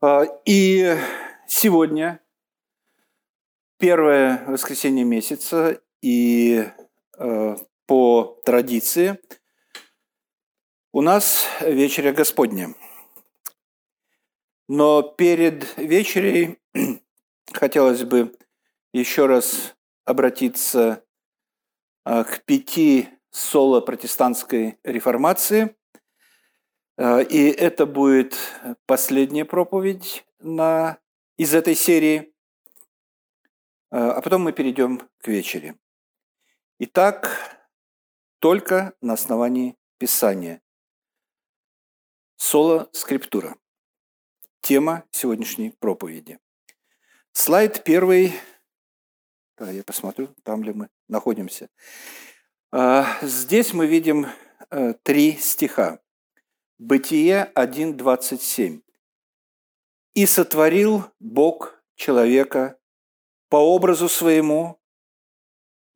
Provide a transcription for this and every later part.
А, и сегодня первое воскресенье месяца, и а, по традиции у нас вечеря Господня. Но перед вечерей хотелось бы еще раз обратиться а, к пяти соло протестантской реформации. А, и это будет последняя проповедь на, из этой серии. А, а потом мы перейдем к вечере. Итак, только на основании Писания. Соло скриптура. Тема сегодняшней проповеди. Слайд первый. Да, я посмотрю, там ли мы находимся. А, здесь мы видим э, три стиха. Бытие 1.27. «И сотворил Бог человека по образу своему,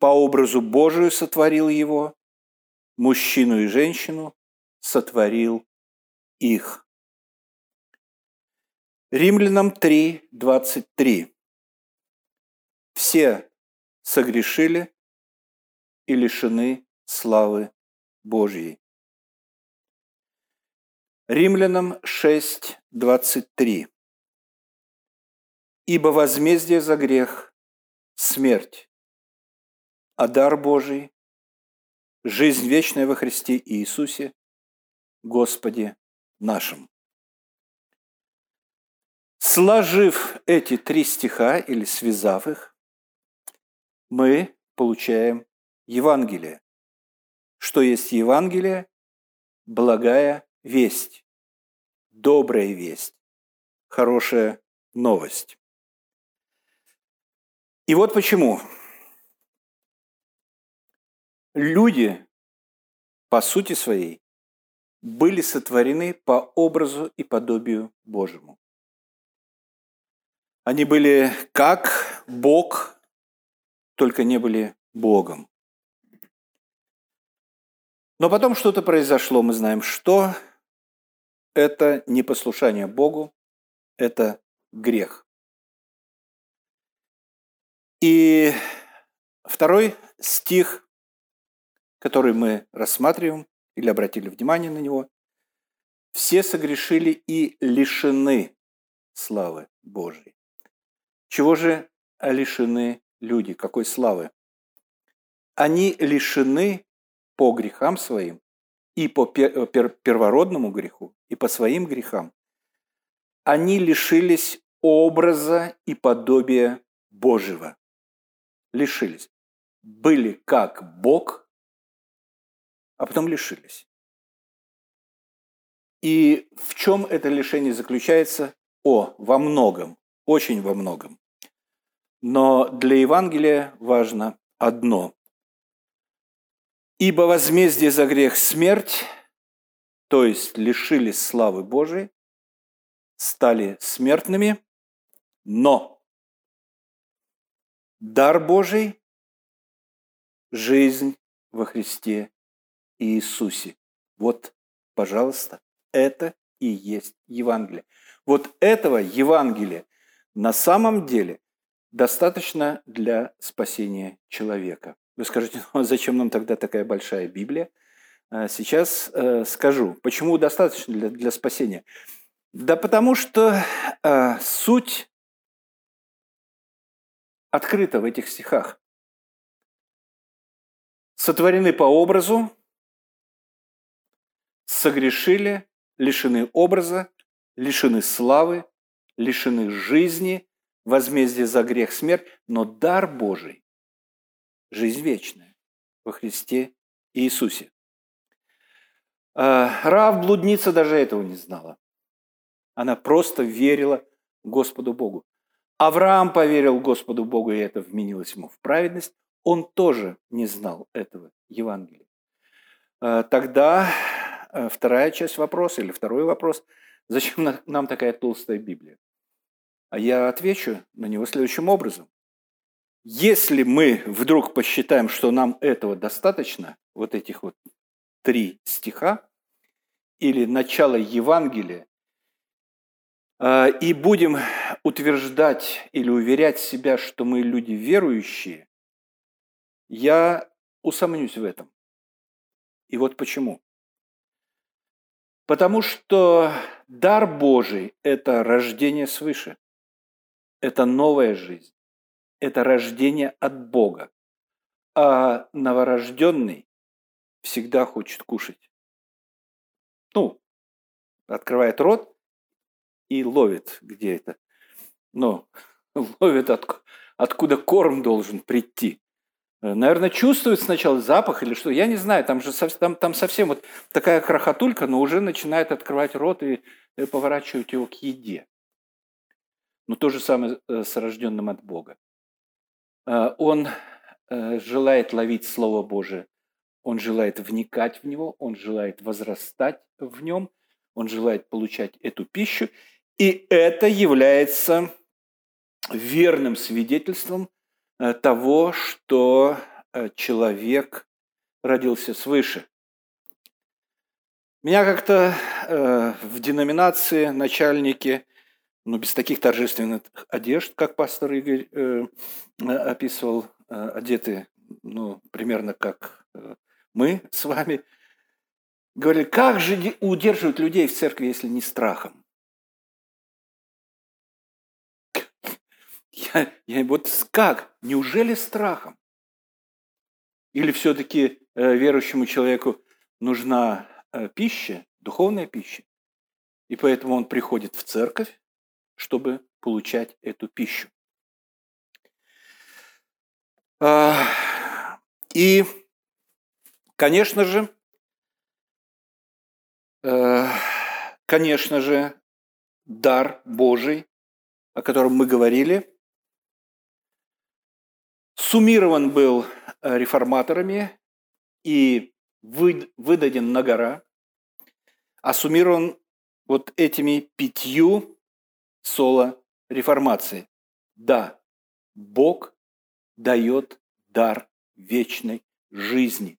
по образу Божию сотворил его, мужчину и женщину сотворил их». Римлянам 3.23. «Все согрешили и лишены славы Божьей. Римлянам 6:23. Ибо возмездие за грех – смерть, а дар Божий – жизнь вечная во Христе Иисусе, Господе нашим. Сложив эти три стиха или связав их, мы получаем Евангелие. Что есть Евангелие? Благая весть, добрая весть, хорошая новость. И вот почему. Люди, по сути своей, были сотворены по образу и подобию Божьему. Они были как Бог, только не были Богом. Но потом что-то произошло, мы знаем, что это непослушание Богу, это грех. И второй стих, который мы рассматриваем или обратили внимание на него, все согрешили и лишены славы Божьей. Чего же лишены люди? Какой славы? Они лишены по грехам своим, и по э, первородному греху, и по своим грехам, они лишились образа и подобия Божьего. Лишились. Были как Бог, а потом лишились. И в чем это лишение заключается? О, во многом, очень во многом. Но для Евангелия важно одно. Ибо возмездие за грех – смерть, то есть лишились славы Божией, стали смертными, но дар Божий – жизнь во Христе Иисусе. Вот, пожалуйста, это и есть Евангелие. Вот этого Евангелия на самом деле достаточно для спасения человека. Вы скажете, ну, а зачем нам тогда такая большая Библия? А, сейчас э, скажу, почему достаточно для, для спасения. Да потому что э, суть открыта в этих стихах. Сотворены по образу, согрешили, лишены образа, лишены славы, лишены жизни, возмездие за грех смерть, но дар Божий жизнь вечная во Христе Иисусе. А, Рав блудница даже этого не знала. Она просто верила Господу Богу. Авраам поверил Господу Богу, и это вменилось ему в праведность. Он тоже не знал этого Евангелия. А, тогда а, вторая часть вопроса, или второй вопрос, зачем нам такая толстая Библия? А я отвечу на него следующим образом. Если мы вдруг посчитаем, что нам этого достаточно, вот этих вот три стиха, или начало Евангелия, а, и будем утверждать или уверять себя, что мы люди верующие, я усомнюсь в этом. И вот почему. Потому что дар Божий – это рождение свыше, это новая жизнь, это рождение от Бога. А новорожденный всегда хочет кушать. Ну, открывает рот и ловит где это. Ну, ловит, от, откуда корм должен прийти. Наверное, чувствует сначала запах или что, я не знаю, там же там, там совсем вот такая крохотулька, но уже начинает открывать рот и э, поворачивать его к еде. Но то же самое э, с рожденным от Бога. Э, он желает ловить Слово Божие, он желает вникать в него, он желает возрастать в нем, он желает получать эту пищу, и это является верным свидетельством Э, того, что э, человек родился свыше. Меня как-то э, в деноминации начальники, ну, без таких торжественных одежд, как пастор Игорь э, описывал, э, одеты, ну, примерно как э, мы с вами, говорили, как же удерживают людей в церкви, если не страхом? Я, я вот как? Неужели страхом? Или все-таки э, верующему человеку нужна э, пища, духовная пища, и поэтому он приходит в церковь, чтобы получать эту пищу. А, и, конечно же, э, конечно же, дар Божий, о котором мы говорили, суммирован был э, реформаторами и выдаден на гора, а суммирован вот этими пятью соло реформации. Да, Бог дает дар вечной жизни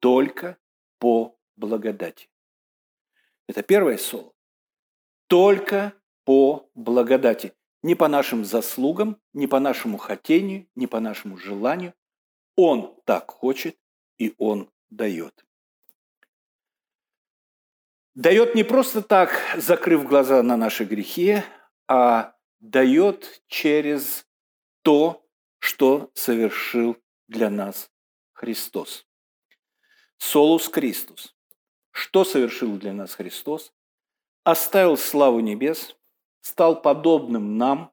только по благодати. Это первое соло. Только по благодати. Не по нашим заслугам, не по нашему хотению, не по нашему желанию. Он так хочет, и Он дает. Дает не просто так, закрыв глаза на наши грехи, а дает через то, что совершил для нас Христос. Солус Христос. Что совершил для нас Христос? Оставил славу небес, стал подобным нам,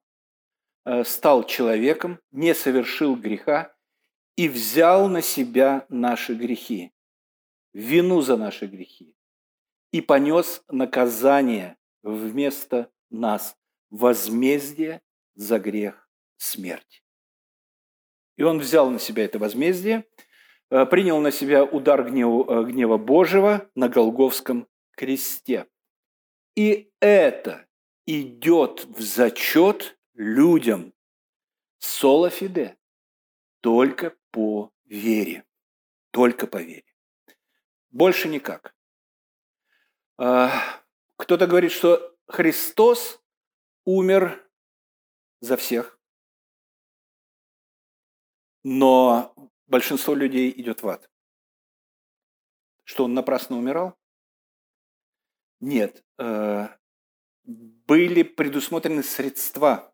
э, стал человеком, не совершил греха и взял на себя наши грехи, вину за наши грехи, и понес наказание вместо нас, возмездие за грех смерти. И он взял на себя это возмездие, э, принял на себя удар гнева, э, гнева Божьего на Голговском кресте. И это идет в зачет людям соло фиде, только по вере. Только по вере. Больше никак. А, кто-то говорит, что Христос умер за всех, но большинство людей идет в ад. Что он напрасно умирал? Нет. Э, были предусмотрены средства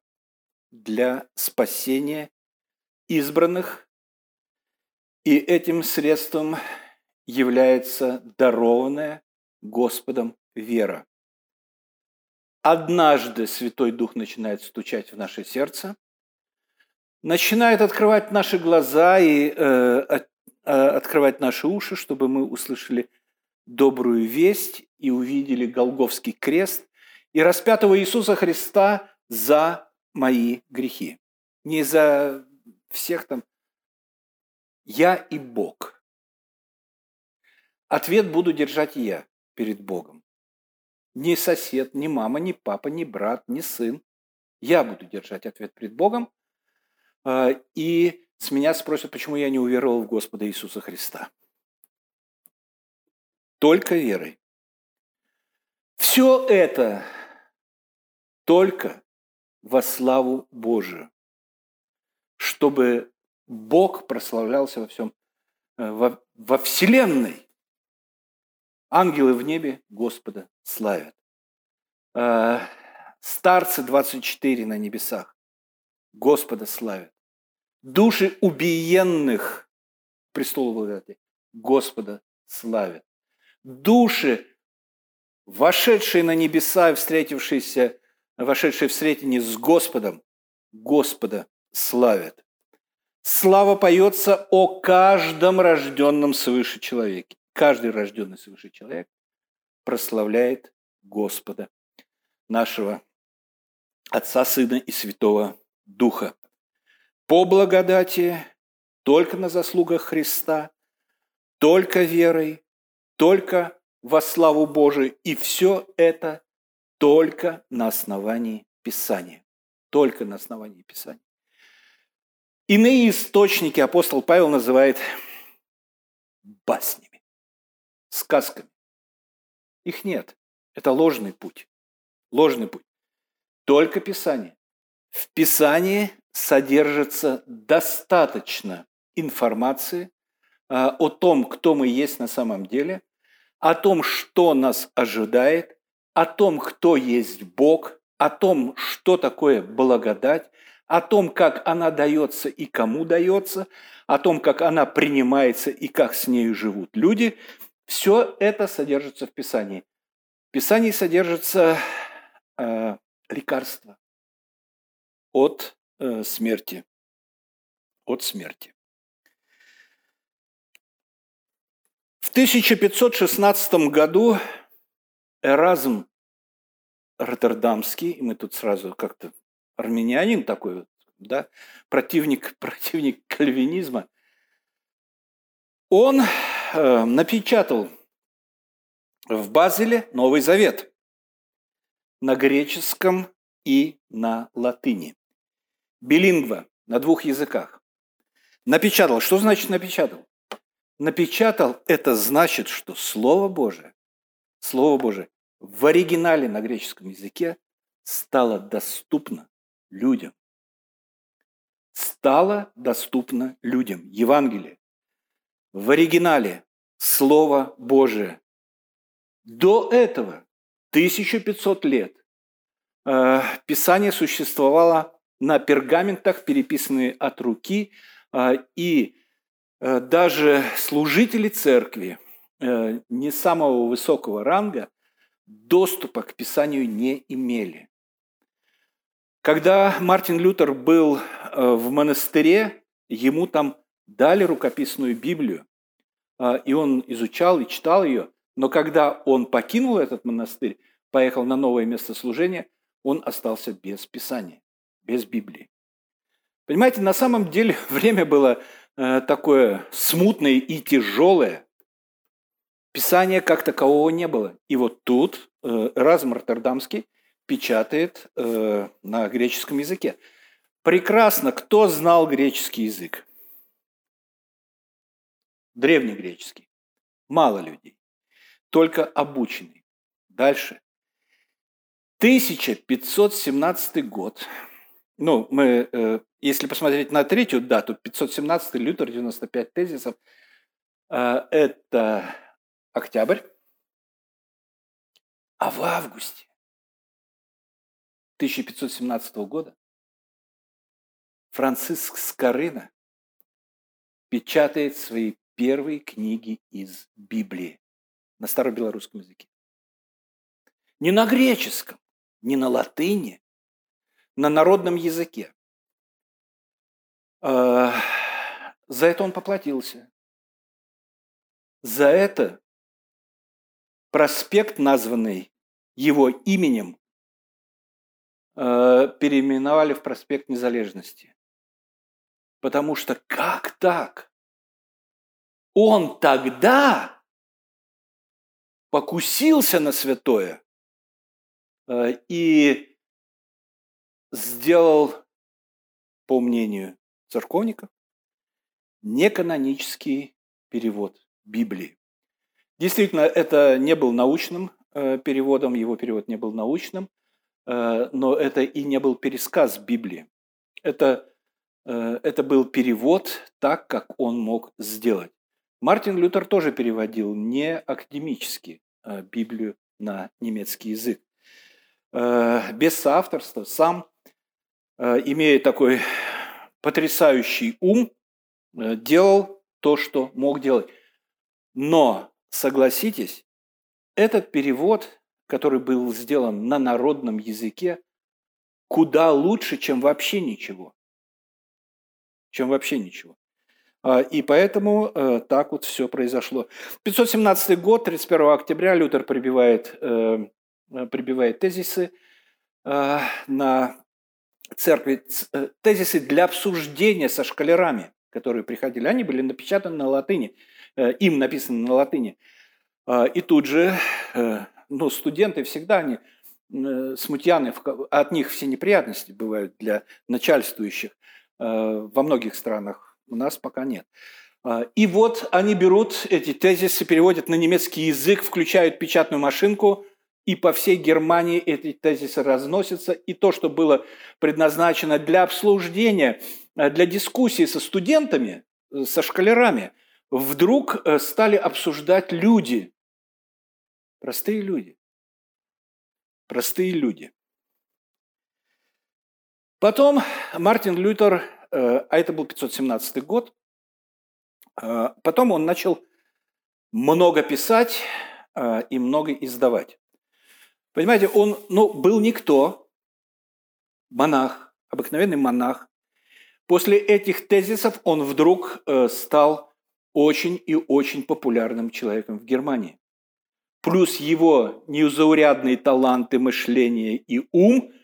для спасения избранных, и этим средством является дарованная Господом вера. Однажды Святой Дух начинает стучать в наше сердце, начинает открывать наши глаза и э, э, открывать наши уши, чтобы мы услышали добрую весть и увидели Голговский крест, и распятого Иисуса Христа за мои грехи. Не за всех там. Я и Бог. Ответ буду держать я перед Богом. Ни сосед, ни мама, ни папа, ни брат, ни сын. Я буду держать ответ перед Богом. А, и с меня спросят, почему я не уверовал в Господа Иисуса Христа. Только верой. Все это только во славу Божию, чтобы Бог прославлялся во всем, э, во, во Вселенной. Ангелы в небе Господа славят. Э, старцы 24 на небесах Господа славят. Души убиенных престолу благодати Господа славят. Души, вошедшие на небеса и встретившиеся, вошедшие в сретение с Господом, Господа славят. Слава поется о каждом рожденном свыше человеке. Каждый рожденный свыше человек прославляет Господа, нашего Отца, Сына и Святого Духа. По благодати, только на заслугах Христа, только верой, только во славу Божию. И все это только на основании Писания. Только на основании Писания. Иные источники апостол Павел называет баснями, сказками. Их нет. Это ложный путь. Ложный путь. Только Писание. В Писании содержится достаточно информации а, о том, кто мы есть на самом деле, о том, что нас ожидает, о том, кто есть Бог, о том, что такое благодать, о том, как она дается и кому дается, о том, как она принимается и как с нею живут люди. Все это содержится в Писании. В Писании содержится э, лекарство от э, смерти. От смерти. В 1516 году Эразм Роттердамский, мы тут сразу как-то армянин такой, да, противник, противник кальвинизма, он э, напечатал в Базеле Новый Завет на греческом и на латыни. Билингва на двух языках. Напечатал. Что значит напечатал? Напечатал – это значит, что Слово Божие, Слово Божие в оригинале на греческом языке стало доступно людям. Стало доступно людям. Евангелие. В оригинале Слово Божие. До этого, 1500 лет, э, Писание существовало на пергаментах, переписанные от руки, э, и Э, даже служители церкви не самого высокого ранга доступа к Писанию не имели. Когда Мартин Лютер был в монастыре, ему там дали рукописную Библию, и он изучал и читал ее, но когда он покинул этот монастырь, поехал на новое место служения, он остался без Писания, без Библии. Понимаете, на самом деле время было Э, такое смутное и тяжелое. Писания как такового не было. И вот тут э, Разм Роттердамский печатает э, на греческом языке. Прекрасно, кто знал греческий язык? Древнегреческий. Мало людей. Только обученный. Дальше. 1517 год. Ну, мы если посмотреть на третью дату, 517 Лютер, 95 тезисов, э, это октябрь. А в августе 1517 года Франциск Скорына печатает свои первые книги из Библии на старобелорусском языке. Не на греческом, не на латыни, на народном языке. А, за это он поплатился. За это проспект, названный его именем, а, переименовали в проспект Незалежности. Потому что как так? Он тогда покусился на святое а, и сделал, по мнению церковников, неканонический перевод Библии. Действительно, это не был научным э, переводом, его перевод не был научным. но это и не был пересказ Библии. Это, это был перевод так, как он мог сделать. Мартин Лютер тоже переводил не академически Библию на немецкий язык. Без соавторства, сам, имея такой потрясающий ум, делал то, что мог делать. Но, согласитесь, этот перевод, который был сделан на народном языке, куда лучше, чем вообще ничего. Чем вообще ничего. А, и поэтому э, так вот все произошло. 517 год, 31 октября, Лютер прибивает, э, прибивает тезисы э, на церкви, тезисы для обсуждения со шкалерами, которые приходили. Они были напечатаны на латыни. Э, им написано на латыни. А, и тут же, э, ну, студенты всегда, они э, смутьяны, от них все неприятности бывают для начальствующих во многих странах. У нас пока нет. А, и вот они берут эти тезисы, переводят на немецкий язык, включают печатную машинку, и по всей Германии эти тезисы разносятся. И то, что было предназначено для обсуждения, для дискуссии со студентами, со шкалерами – вдруг э, стали обсуждать люди. Простые люди. Простые люди. Потом Мартин Лютер, э, а это был 517 год, э, потом он начал много писать и много издавать. Понимаете, он ну, был никто, монах, обыкновенный монах. После этих тезисов он вдруг стал очень и очень популярным человеком в Германии. Плюс его неузаурядные таланты мышления и ум, э,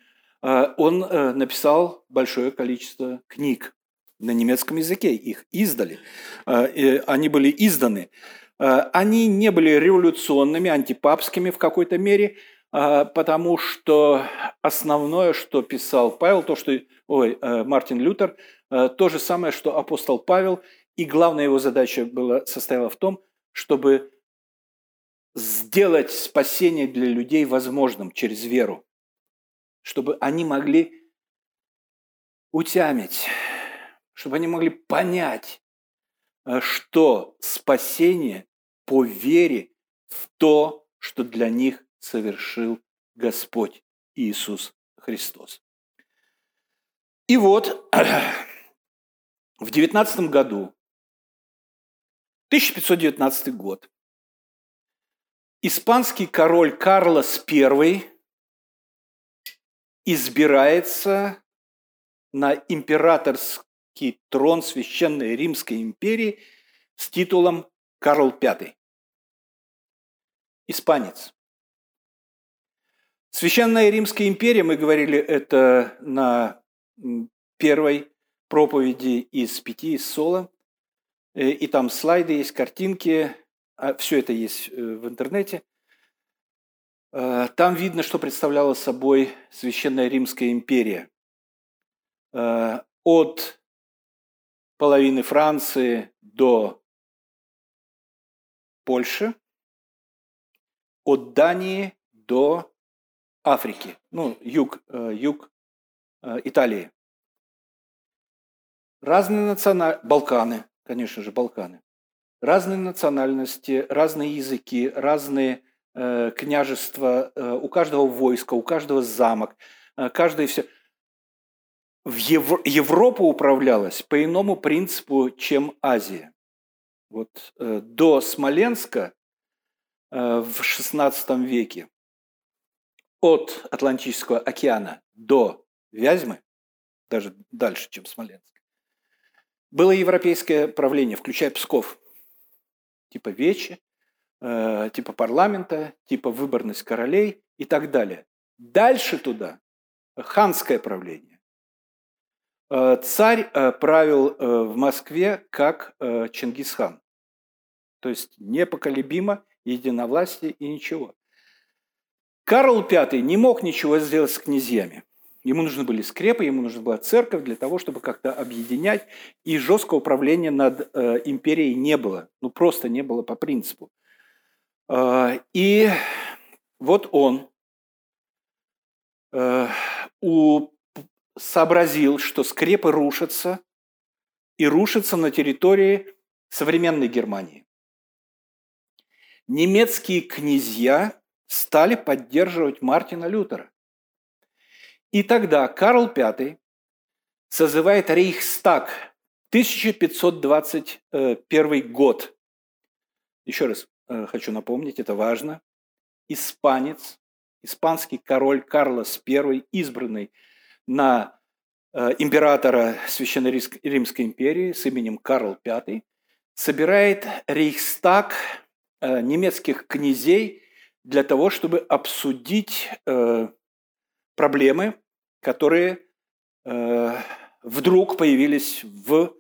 он э, написал большое количество книг на немецком языке. Их издали. Э, они были изданы. Они не были революционными, антипапскими в какой-то мере, потому что основное, что писал Павел, то, что ой, Мартин Лютер, то же самое, что апостол Павел и главная его задача была, состояла в том, чтобы сделать спасение для людей возможным через веру, чтобы они могли утямить, чтобы они могли понять, э, что спасение по вере в то, что для них совершил Господь Иисус Христос. И вот в девятнадцатом году 1519 год. Испанский король Карлос I избирается на императорский трон Священной Римской империи с титулом Карл V. Испанец. Священная Римская империя, мы говорили это на первой проповеди из пяти из Сола, Э, и там слайды есть, картинки, а все это есть э, в интернете. Э, там видно, что представляла собой Священная Римская империя. От половины Франции до Польши, от Дании до Африки, ну, юг, юг Италии. Разные национальные, Балканы, конечно же, Балканы. Разные национальности, разные языки, разные э, княжества, э, у каждого войска, у каждого замок, э, каждое все. В Ев... Европа управлялась по иному принципу, чем Азия. Вот э, до Смоленска в XVI веке от Атлантического океана до Вязьмы, даже дальше, чем Смоленск, было европейское правление, включая Псков, типа Вечи, э, типа парламента, типа выборность королей и так далее. Дальше туда ханское правление. Э, царь э, правил в Москве как Чингисхан. То есть непоколебимо, единовластие и ничего. Карл V не мог ничего сделать с князьями. Ему нужны были скрепы, ему нужна была церковь для того, чтобы как-то объединять. И жесткого управления над э, империей не было. Ну, просто не было по принципу. Э, и вот он э, сообразил, что скрепы рушатся, и рушатся на территории современной Германии. Немецкие князья стали поддерживать Мартина Лютера. И тогда Карл V созывает Рейхстаг 1521 год. Еще раз э, хочу напомнить, это важно. Испанец, испанский король Карлос I, избранный на э, императора Священной Римской империи с именем Карл V, собирает Рейхстаг э, немецких князей для того, чтобы обсудить проблемы, которые вдруг появились в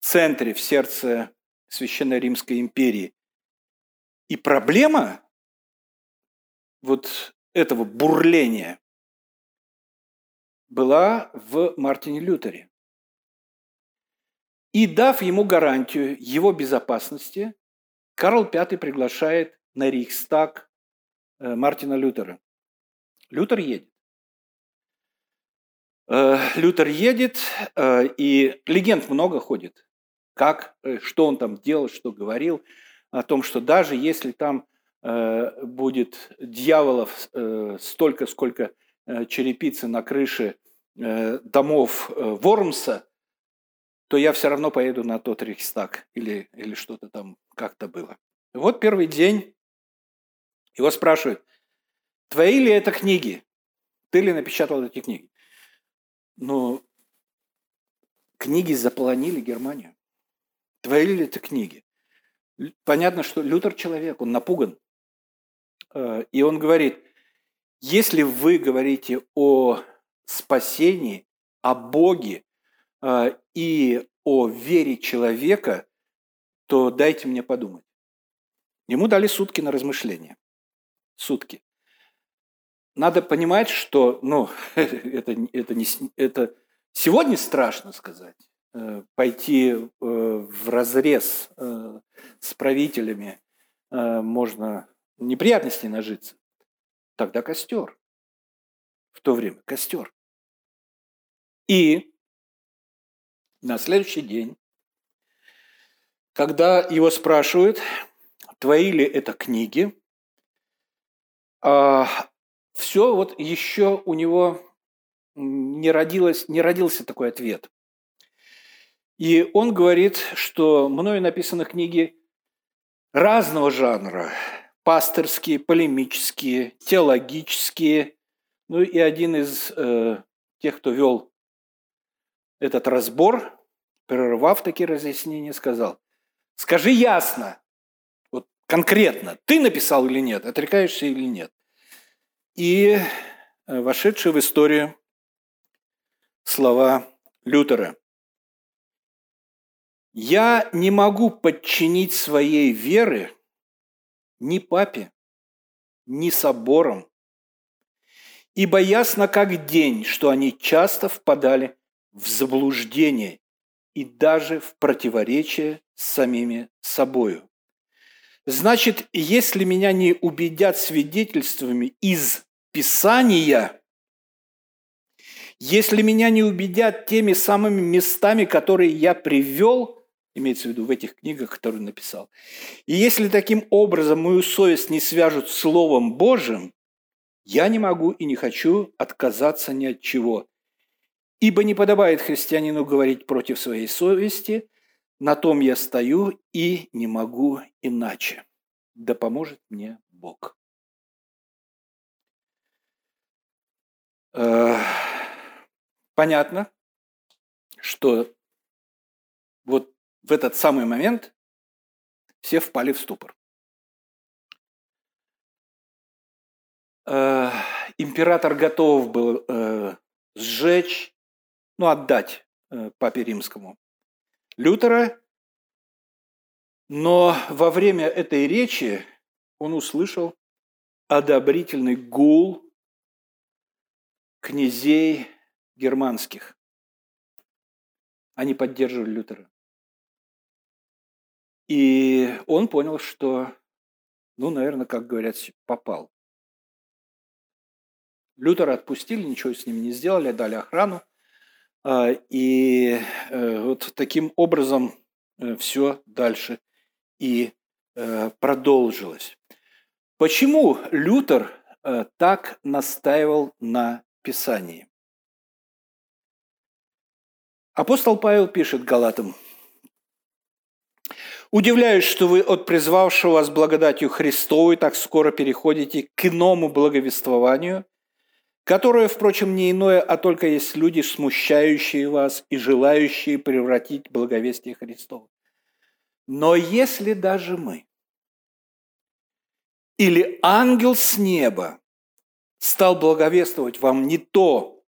центре, в сердце Священной Римской империи. И проблема вот этого бурления была в Мартине Лютере. И дав ему гарантию его безопасности, Карл V приглашает на Рейхстаг э, Мартина Лютера. Лютер едет. Э, Лютер едет, э, и легенд много ходит. Как, что он там делал, что говорил, о том, что даже если там будет дьяволов столько, сколько черепицы на крыше домов Вормса, то я все равно поеду на тот Рейхстаг или, или что-то там как-то было. Вот первый день его спрашивают, твои ли это книги? Ты ли напечатал эти книги? Но книги заполонили Германию. Твои ли это книги? Понятно, что Лютер человек, он напуган. Э, и он говорит, если вы говорите о спасении, о Боге э, и о вере человека, то дайте мне подумать. Ему дали сутки на размышление. Сутки надо понимать, что, ну, это, это, не, это сегодня страшно сказать, пойти э, в разрез э, с правителями, можно неприятностей нажиться. Тогда костер. В то время костер. И на следующий день, когда его спрашивают, твои ли это книги, а, все вот еще у него не, родилось, не родился такой ответ. И он говорит, что мною написаны книги разного жанра. Пасторские, полемические, теологические. Ну и один из э, тех, кто вел этот разбор, прервав такие разъяснения, сказал, скажи ясно, вот конкретно, ты написал или нет, отрекаешься или нет и э, вошедшие в историю слова Лютера. «Я не могу подчинить своей веры ни папе, ни соборам, ибо ясно как день, что они часто впадали в заблуждение и даже в противоречие с самими собою. Значит, если меня не убедят свидетельствами из Писания, если меня не убедят теми самыми местами, которые я привел, имеется в виду в этих книгах, которые написал, и если таким образом мою совесть не свяжут Словом Божьим, я не могу и не хочу отказаться ни от чего. Ибо не подобает христианину говорить против своей совести, на том я стою и не могу иначе. Да поможет мне Бог. Понятно, что вот в этот самый момент все впали в ступор. Э, император готов был э, сжечь, ну, отдать папе римскому Лютера, но во время этой речи он услышал одобрительный гул князей германских. Они поддерживали Лютера. И он понял, что, ну, наверное, как говорят, попал. Лютера отпустили, ничего с ним не сделали, дали охрану. А, и э, вот таким образом э, все дальше и э, продолжилось. Почему Лютер так настаивал на Писании? Апостол Павел пишет Галатам – Удивляюсь, что вы от призвавшего вас благодатью Христовой так скоро переходите к иному благовествованию, которое, впрочем, не иное, а только есть люди, смущающие вас и желающие превратить благовестие Христово. Но если даже мы или ангел с неба стал благовествовать вам не то,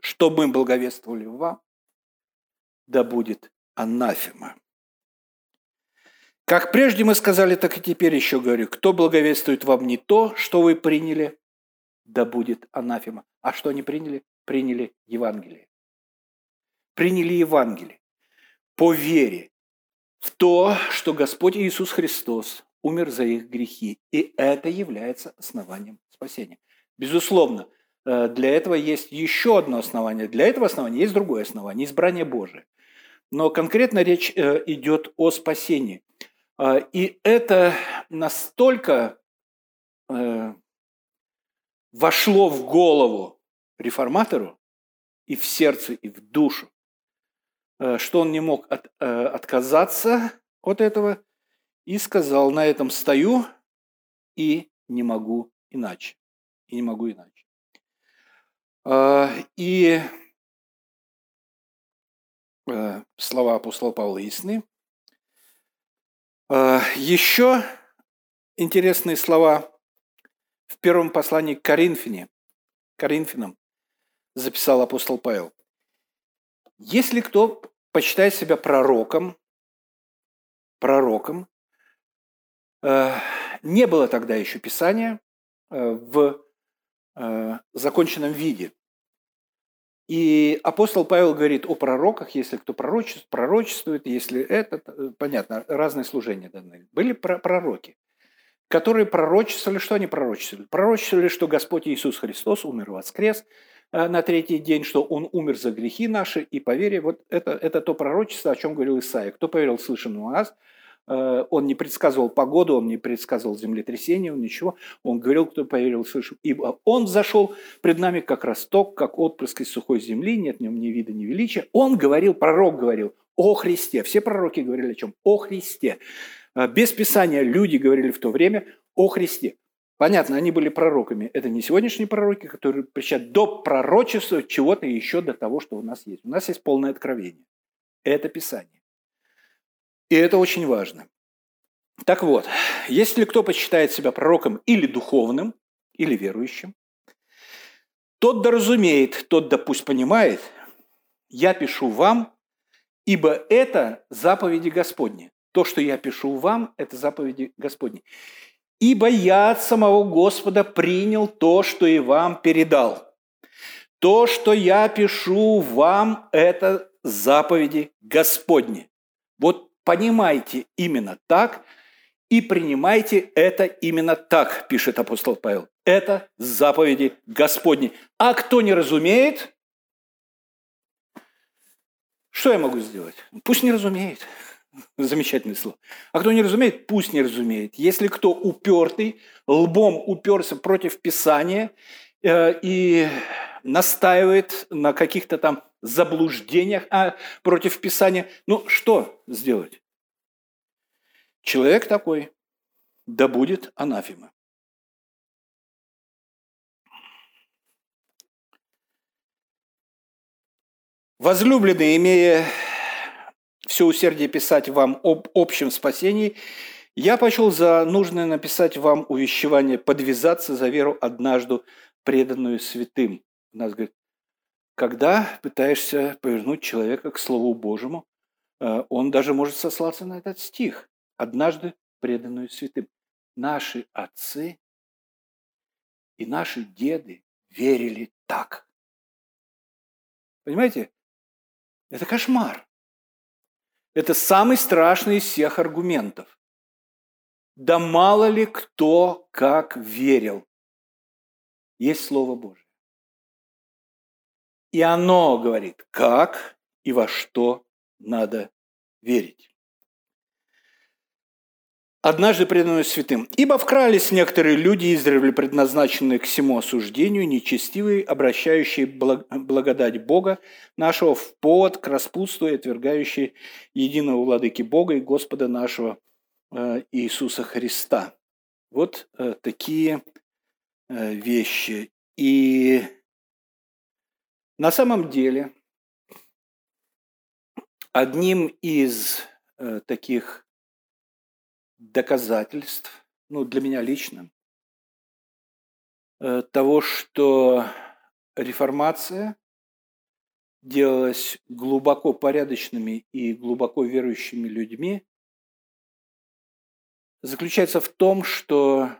что мы благовествовали вам, да будет анафема. Как прежде мы сказали, так и теперь еще говорю, кто благовествует вам не то, что вы приняли, да будет анафема. А что они приняли? Приняли Евангелие. Приняли Евангелие по вере в то, что Господь Иисус Христос умер за их грехи. И это является основанием спасения. Безусловно, э, для этого есть еще одно основание. Для этого основания есть другое основание – избрание Божие. Но конкретно речь э, идет о спасении. А, и это настолько э, вошло в голову реформатору и в сердце, и в душу, э, что он не мог от, э, отказаться от этого и сказал, на этом стою и не могу иначе. И не могу иначе. А, и слова апостола Павла ясны. А, Еще интересные слова в первом послании к Коринфяне, Коринфянам записал апостол Павел. Если кто почитает себя пророком, пророком, э, не было тогда еще Писания э, в э, законченном виде. И апостол Павел говорит о пророках, если кто пророчествует, пророчествует если это, э, понятно, разные служения даны. Были пророки, которые пророчествовали, что они пророчествовали? Пророчествовали, что Господь Иисус Христос умер, воскрес э, на третий день, что Он умер за грехи наши, и по вере, вот это, это то пророчество, о чем говорил Исаия. Кто поверил слышанному нас, он не предсказывал погоду, он не предсказывал землетрясение, он ничего. Он говорил, кто поверил, слышал. Ибо он зашел пред нами как росток, как отпрыск из сухой земли, нет в нем ни вида, ни величия. Он говорил, пророк говорил о Христе. Все пророки говорили о чем? О Христе. Э, без Писания люди говорили в то время о Христе. Понятно, они были пророками. Это не сегодняшние пророки, которые причат до пророчества чего-то еще до того, что у нас есть. У нас есть полное откровение. Это Писание. И это очень важно. Так вот, если кто почитает себя пророком или духовным, или верующим, тот да разумеет, тот да пусть понимает, я пишу вам, ибо это заповеди Господни. То, что я пишу вам, это заповеди Господни. Ибо я от самого Господа принял то, что и вам передал. То, что я пишу вам, это заповеди Господни. Вот понимайте именно так и принимайте это именно так, пишет апостол Павел. Это заповеди Господни. А кто не разумеет, что я могу сделать? Пусть не разумеет. Замечательное слово. А кто не разумеет, пусть не разумеет. Если кто упертый, лбом уперся против Писания э, и настаивает на каких-то там заблуждениях а, против Писания, ну что сделать? Человек такой, да будет анафема. Возлюбленные, имея все усердие писать вам об общем спасении, я почел за нужное написать вам увещевание подвязаться за веру однажды преданную святым. У нас говорит, когда пытаешься повернуть человека к Слову Божьему, э, он даже может сослаться на этот стих, однажды преданную святым. Наши отцы и наши деды верили так. Понимаете? Это кошмар. Это самый страшный из всех аргументов. Да мало ли кто как верил. Есть Слово Божие. И оно говорит, как и во что надо верить. Однажды преданную святым. «Ибо вкрались некоторые люди, издревле предназначенные к всему осуждению, нечестивые, обращающие благодать Бога нашего в повод к распутству и отвергающие единого владыки Бога и Господа нашего э, Иисуса Христа». Вот э, такие э, вещи. И на самом деле одним из таких доказательств, ну, для меня лично, э, того, что реформация делалась глубоко порядочными и глубоко верующими людьми, заключается в том, что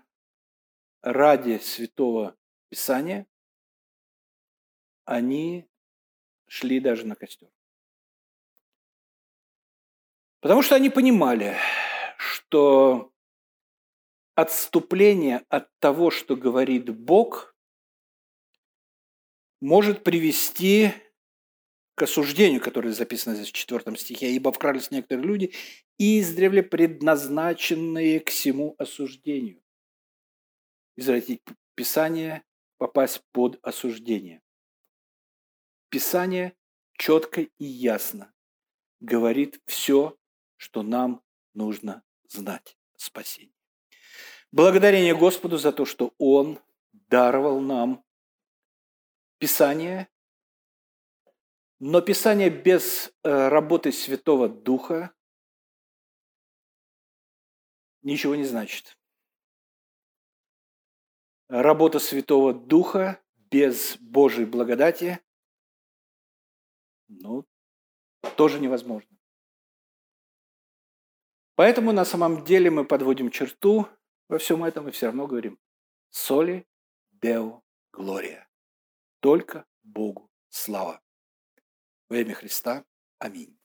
ради Святого Писания они шли даже на костер. Потому что они понимали, что отступление от того, что говорит Бог, может привести к осуждению, которое записано здесь в 4 стихе. «Ибо вкрались некоторые люди, издревле предназначенные к всему осуждению». Извратить Писание, попасть под осуждение. Писание четко и ясно говорит все, что нам нужно знать спасение. Благодарение Господу за то, что Он даровал нам Писание, но Писание без э, работы Святого Духа ничего не значит. Работа Святого Духа без Божьей благодати ну, тоже невозможно. Поэтому на самом деле мы подводим черту во всем этом и все равно говорим «Соли Део Глория». Только Богу слава. Во имя Христа. Аминь.